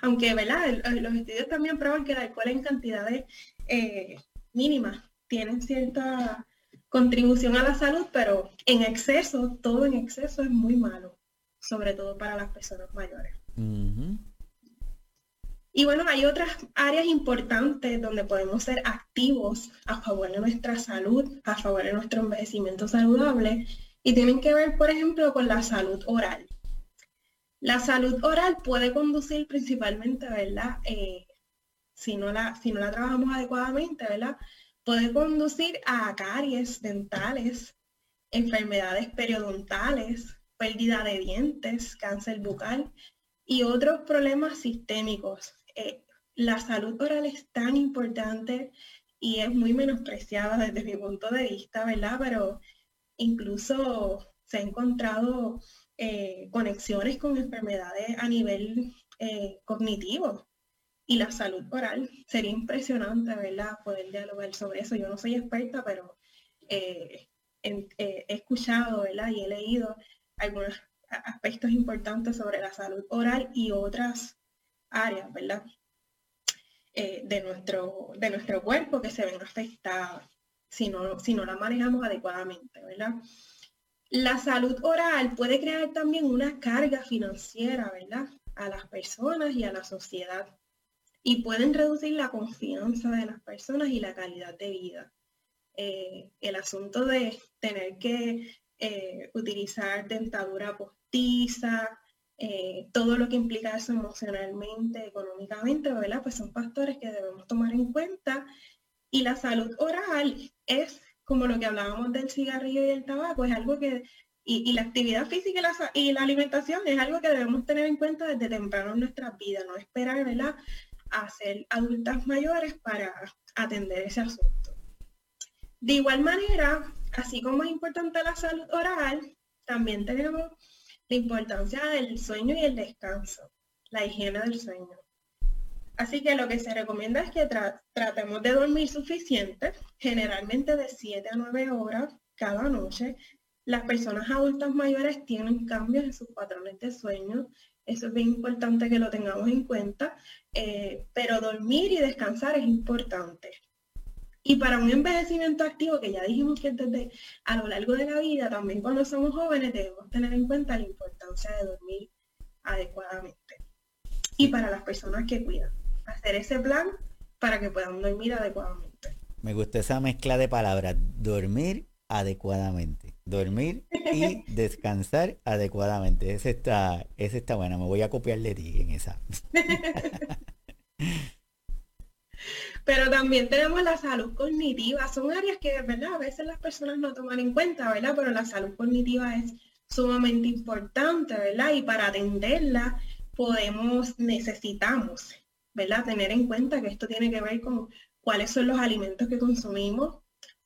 S2: Aunque, ¿verdad? Los estudios también prueban que el alcohol en cantidades eh, mínimas tienen cierta contribución a la salud, pero en exceso, todo en exceso es muy malo, sobre todo para las personas mayores. Y bueno, hay otras áreas importantes donde podemos ser activos a favor de nuestra salud, a favor de nuestro envejecimiento saludable, y tienen que ver, por ejemplo, con la salud oral. La salud oral puede conducir principalmente, ¿verdad? Eh, si, no la, si no la trabajamos adecuadamente, ¿verdad? Puede conducir a caries dentales, enfermedades periodontales, pérdida de dientes, cáncer bucal y otros problemas sistémicos. Eh, la salud oral es tan importante y es muy menospreciada desde mi punto de vista, ¿verdad? Pero incluso se ha encontrado eh, conexiones con enfermedades a nivel eh, cognitivo y la salud oral. Sería impresionante, ¿verdad? Poder dialogar sobre eso. Yo no soy experta, pero he escuchado, ¿verdad? Y he leído algunos aspectos importantes sobre la salud oral y otras áreas, ¿verdad? Eh, de, nuestro, de nuestro cuerpo que se ven afectadas si no, si no la manejamos adecuadamente, ¿verdad? La salud oral puede crear también una carga financiera, ¿verdad? A las personas y a la sociedad. Y pueden reducir la confianza de las personas y la calidad de vida. Eh, el asunto de tener que eh, utilizar dentadura postiza, eh, todo lo que implica eso emocionalmente, económicamente, ¿verdad? Pues son factores que debemos tomar en cuenta. Y la salud oral es como lo que hablábamos del cigarrillo y el tabaco, es algo que, y, la actividad física y la, y la, alimentación es algo que debemos tener en cuenta desde temprano en nuestras vidas, no esperar, ¿verdad? A ser adultas mayores para atender ese asunto. De igual manera, así como es importante la salud oral, también tenemos la importancia del sueño y el descanso, la higiene del sueño. Así que lo que se recomienda es que tratemos de dormir suficiente, generalmente de 7 a 9 horas cada noche. Las personas adultas mayores tienen cambios en sus patrones de sueño. Eso es bien importante que lo tengamos en cuenta. Eh, pero dormir y descansar es importante. Y para un envejecimiento activo, que ya dijimos que desde a lo largo de la vida, también cuando somos jóvenes, debemos tener en cuenta la importancia de dormir adecuadamente. Y para las personas que cuidan, hacer ese plan para que puedan dormir adecuadamente.
S1: Me gusta esa mezcla de palabras, dormir adecuadamente. Dormir y descansar adecuadamente. Esa está, esa está buena. Me voy a copiar de ti en esa.
S2: Pero también tenemos la salud cognitiva. Son áreas que, ¿verdad? A veces las personas no toman en cuenta, ¿verdad? Pero la salud cognitiva es sumamente importante, ¿verdad? Y para atenderla podemos, necesitamos, ¿verdad? Tener en cuenta que esto tiene que ver con cuáles son los alimentos que consumimos,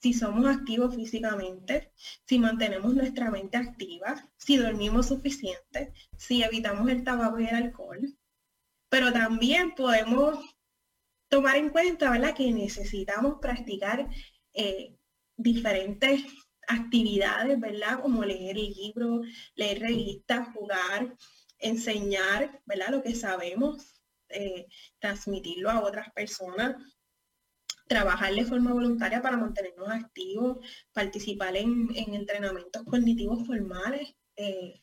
S2: si somos activos físicamente, si mantenemos nuestra mente activa, si dormimos suficiente, si evitamos el tabaco y el alcohol. Pero también podemos tomar en cuenta, ¿verdad? Que necesitamos practicar eh, diferentes actividades, ¿verdad? Como leer libros, leer revistas, jugar, enseñar, ¿verdad? Lo que sabemos, eh, transmitirlo a otras personas, trabajar de forma voluntaria para mantenernos activos, participar en, entrenamientos cognitivos formales. Eh,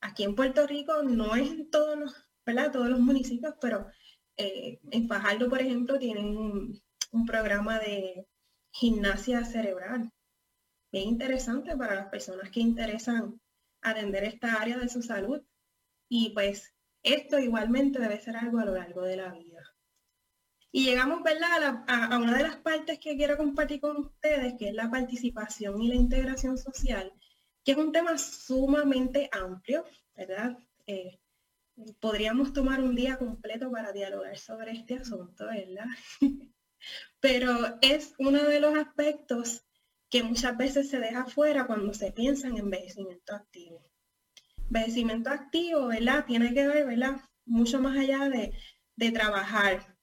S2: aquí en Puerto Rico no es en todos los, municipios, pero eh, en Fajardo, por ejemplo, tienen un, programa de gimnasia cerebral. Bien interesante para las personas que interesan atender esta área de su salud. Y pues esto igualmente debe ser algo a lo largo de la vida. Y llegamos ¿verdad? A, una de las partes que quiero compartir con ustedes, que es la participación y la integración social, que es un tema sumamente amplio, ¿verdad? Eh, podríamos tomar un día completo para dialogar sobre este asunto, ¿verdad? Pero es uno de los aspectos que muchas veces se deja fuera cuando se piensa en envejecimiento activo. Envejecimiento activo, ¿verdad? Tiene que ver, ¿verdad? Mucho más allá de, de trabajar.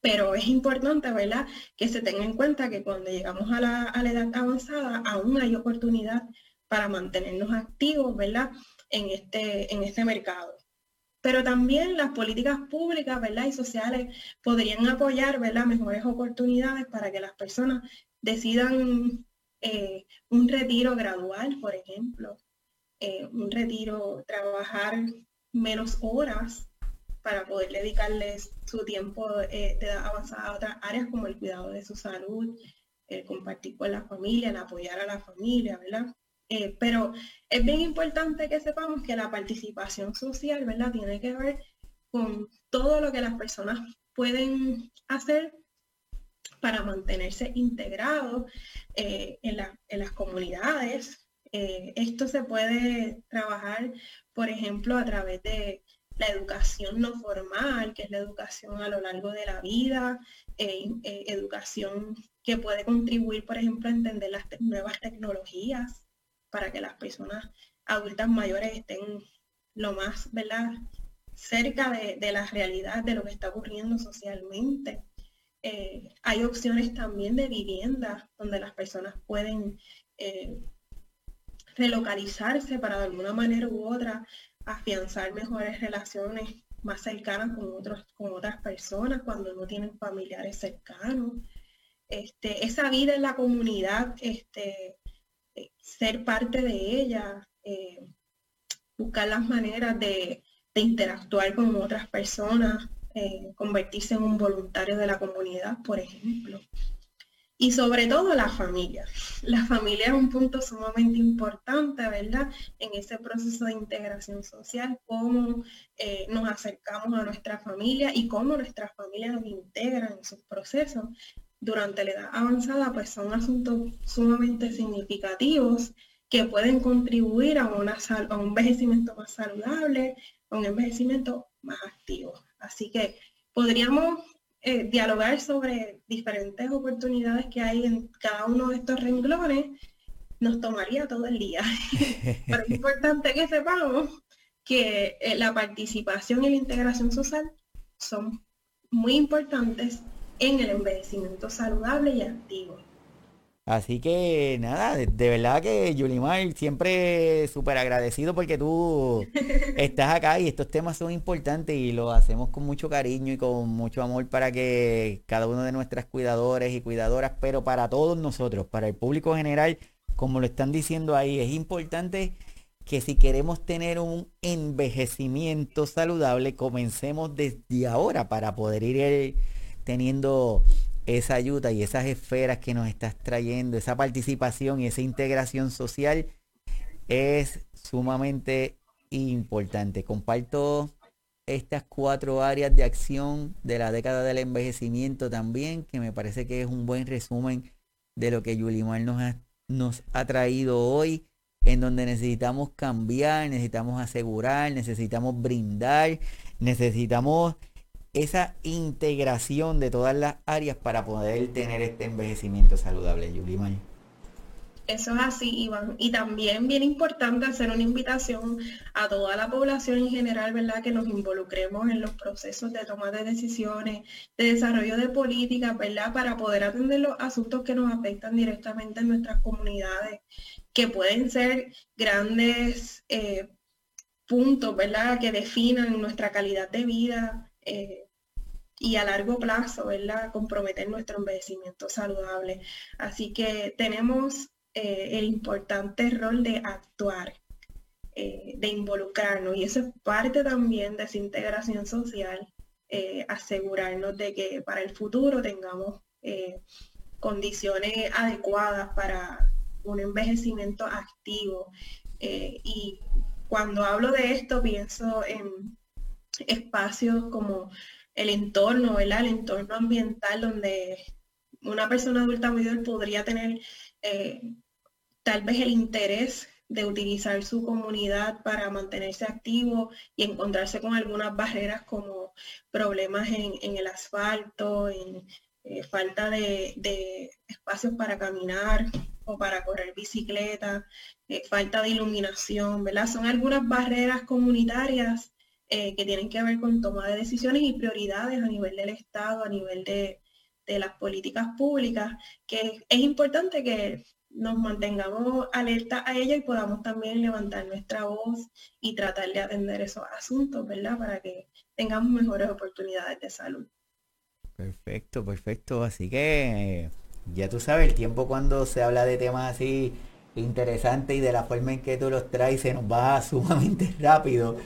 S2: Pero es importante, ¿verdad? Que se tenga en cuenta que cuando llegamos a la, a la edad avanzada, aún hay oportunidad para mantenernos activos, ¿verdad? En este, en este mercado pero también las políticas públicas ¿verdad? y sociales podrían apoyar ¿verdad? mejores oportunidades para que las personas decidan eh, un retiro gradual, por ejemplo, eh, un retiro, trabajar menos horas para poder dedicarles su tiempo de edad avanzada a otras áreas como el cuidado de su salud, el compartir con la familia, el apoyar a la familia, ¿verdad? pero es bien importante que sepamos que la participación social, ¿verdad? Tiene que ver con todo lo que las personas pueden hacer para mantenerse integrados eh, en, las comunidades. Eh, esto se puede trabajar, por ejemplo, a través de la educación no formal, que es la educación a lo largo de la vida, eh, educación que puede contribuir, por ejemplo, a entender las nuevas tecnologías para que las personas adultas mayores estén lo más, cerca de, de, la realidad de lo que está ocurriendo socialmente. Eh, hay opciones también de vivienda donde las personas pueden eh, relocalizarse para de alguna manera u otra afianzar mejores relaciones más cercanas con, otros, con otras personas cuando no tienen familiares cercanos. Este, esa vida en la comunidad, este, eh, ser parte de ella, buscar las maneras de, de interactuar con otras personas, eh, convertirse en un voluntario de la comunidad, por ejemplo. Y sobre todo la familia. La familia es un punto sumamente importante, ¿verdad? En ese proceso de integración social, cómo eh, nos acercamos a nuestra familia y cómo nuestra familia nos integra en sus procesos. Durante la edad avanzada, pues son asuntos sumamente significativos que pueden contribuir a, una, a un envejecimiento más saludable, a un envejecimiento más activo. Así que podríamos eh, dialogar sobre diferentes oportunidades que hay en cada uno de estos renglones. Nos tomaría todo el día. Pero es importante que sepamos que eh, la participación y la integración social son muy importantes en el envejecimiento saludable y activo.
S1: Así que nada, de, verdad que Yulimar, siempre súper agradecido porque tú estás acá y estos temas son importantes y lo hacemos con mucho cariño y con mucho amor para que cada uno de nuestras cuidadores y cuidadoras, pero para todos nosotros, para el público general, como lo están diciendo ahí, es importante que si queremos tener un envejecimiento saludable, comencemos desde ahora para poder ir teniendo esa ayuda y esas esferas que nos estás trayendo, esa participación y esa integración social es sumamente importante. Comparto estas cuatro áreas de acción de la década del envejecimiento también, que me parece que es un buen resumen de lo que Yulimar nos ha, nos ha traído hoy, en donde necesitamos cambiar, necesitamos asegurar, necesitamos brindar, necesitamos esa integración de todas las áreas para poder tener este envejecimiento saludable, Yulimar.
S2: Eso es así, Iván. Y también bien importante hacer una invitación a toda la población en general, ¿verdad? Que nos involucremos en los procesos de toma de decisiones, de desarrollo de políticas, ¿verdad? Para poder atender los asuntos que nos afectan directamente en nuestras comunidades, que pueden ser grandes eh, puntos, ¿verdad? Que definan nuestra calidad de vida, eh, y a largo plazo, ¿verdad? Comprometer nuestro envejecimiento saludable. Así que tenemos eh, el importante rol de actuar, eh, de involucrarnos y eso es parte también de esa integración social, eh, asegurarnos de que para el futuro tengamos condiciones adecuadas para un envejecimiento activo. y cuando hablo de esto pienso en espacios como el entorno, ¿verdad? El entorno ambiental donde una persona adulta mayor podría tener eh, tal vez el interés de utilizar su comunidad para mantenerse activo y encontrarse con algunas barreras como problemas en, el asfalto, eh, falta de, espacios para caminar o para correr bicicleta, eh, falta de iluminación, ¿verdad? Son algunas barreras comunitarias eh, que tienen que ver con toma de decisiones y prioridades a nivel del Estado, a nivel de, las políticas públicas, que es importante que nos mantengamos alerta a ello y podamos también levantar nuestra voz y tratar de atender esos asuntos, ¿verdad? Para que tengamos mejores oportunidades de salud.
S1: Perfecto, perfecto. Así que Ya tú sabes, el tiempo cuando se habla de temas así interesantes y de la forma en que tú los traes se nos va sumamente rápido.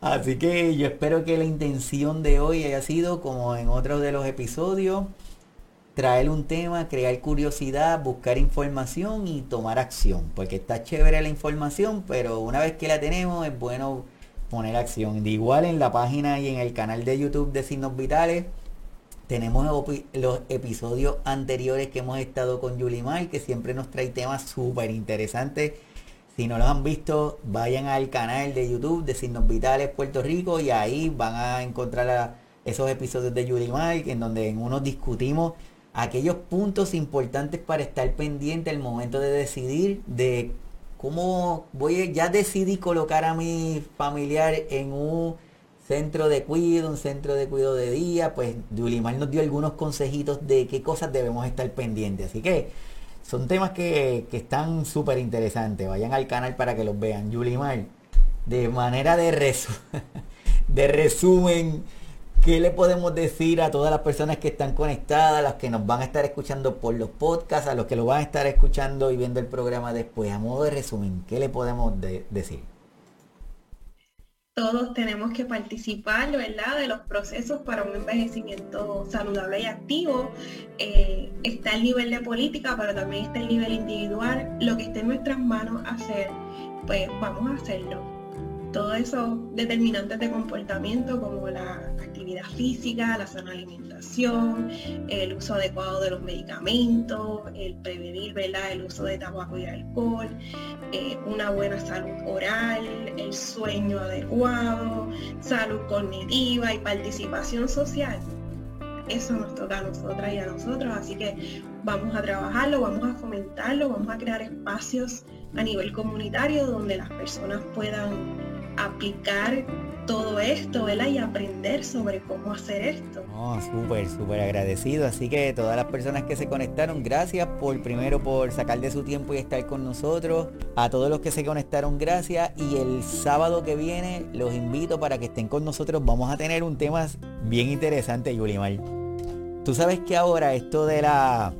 S1: Así que yo espero que la intención de hoy haya sido, como en otros de los episodios, traer un tema, crear curiosidad, buscar información y tomar acción. Porque está chévere la información, pero una vez que la tenemos es bueno poner acción. De igual en la página y en el canal de YouTube de Signos Vitales tenemos los episodios anteriores que hemos estado con Yulimar, que siempre nos trae temas súper interesantes. Si no los han visto, vayan al canal de YouTube de Signos Vitales Puerto Rico y ahí van a encontrar esos episodios de Yulimar, en donde en uno discutimos aquellos puntos importantes para estar pendiente al momento de decidir de cómo voy ya decidí colocar a mi familiar en un centro de cuidado, un centro de cuidado de día, pues Yulimar nos dio algunos consejitos de qué cosas debemos estar pendientes. Así que son temas que, están súper interesantes. Vayan al canal para que los vean. Yulimar, de manera de, resu de resumen, ¿Qué le podemos decir a todas las personas que están conectadas, a las que nos van a estar escuchando por los podcasts, a los que lo van a estar escuchando y viendo el programa después? A modo de resumen, ¿qué le podemos decir?
S2: Todos tenemos que participar, ¿verdad?, de los procesos para un envejecimiento saludable y activo. Eh, está el nivel de política, pero también está el nivel individual. Lo que esté en nuestras manos hacer, pues vamos a hacerlo todos esos determinantes de comportamiento como la actividad física, la sana alimentación, el uso adecuado de los medicamentos, el prevenir el uso de tabaco y alcohol, eh, una buena salud oral, el sueño adecuado, salud cognitiva y participación social. Eso nos toca a nosotras y a nosotros, así que vamos a trabajarlo, vamos a fomentarlo, vamos a crear espacios a nivel comunitario donde las personas puedan aplicar todo esto, ¿verdad? Y aprender sobre cómo hacer esto.
S1: No, súper, súper agradecido. Así que todas las personas que se conectaron, gracias por primero por sacar de su tiempo y estar con nosotros. A todos los que se conectaron, gracias. Y el sábado que viene los invito para que estén con nosotros. Vamos a tener un tema bien interesante, Yulimar. Tú sabes que ahora esto de la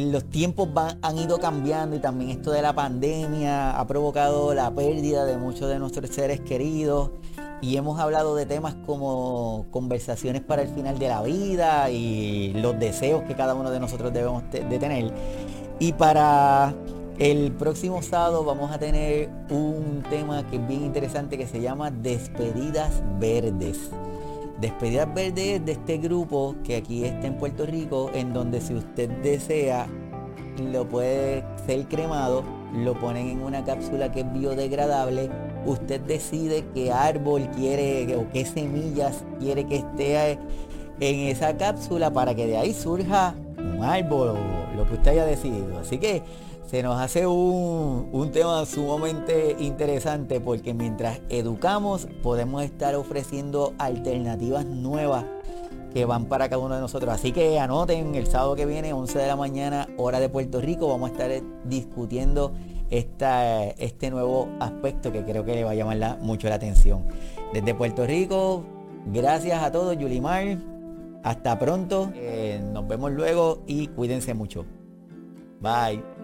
S1: los tiempos han ido cambiando y también esto de la pandemia ha provocado la pérdida de muchos de nuestros seres queridos y hemos hablado de temas como conversaciones para el final de la vida y los deseos que cada uno de nosotros debemos de tener. Y para el próximo sábado vamos a tener un tema que es bien interesante que se llama Despedidas Verdes. Despedidas Verdes de este grupo que aquí está en Puerto Rico, en donde si usted desea, lo puede ser cremado, lo ponen en una cápsula que es biodegradable, usted decide qué árbol quiere o qué semillas quiere que esté en esa cápsula para que de ahí surja un árbol o lo que usted haya decidido. Así que se nos hace un, tema sumamente interesante porque mientras educamos podemos estar ofreciendo alternativas nuevas que van para cada uno de nosotros. Así que anoten el sábado que viene, 11 de la mañana, hora de Puerto Rico, vamos a estar discutiendo esta, este nuevo aspecto que creo que le va a llamar mucho la atención. Desde Puerto Rico, gracias a todos, Yulimar. Hasta pronto. Eh, nos vemos luego y cuídense mucho. Bye.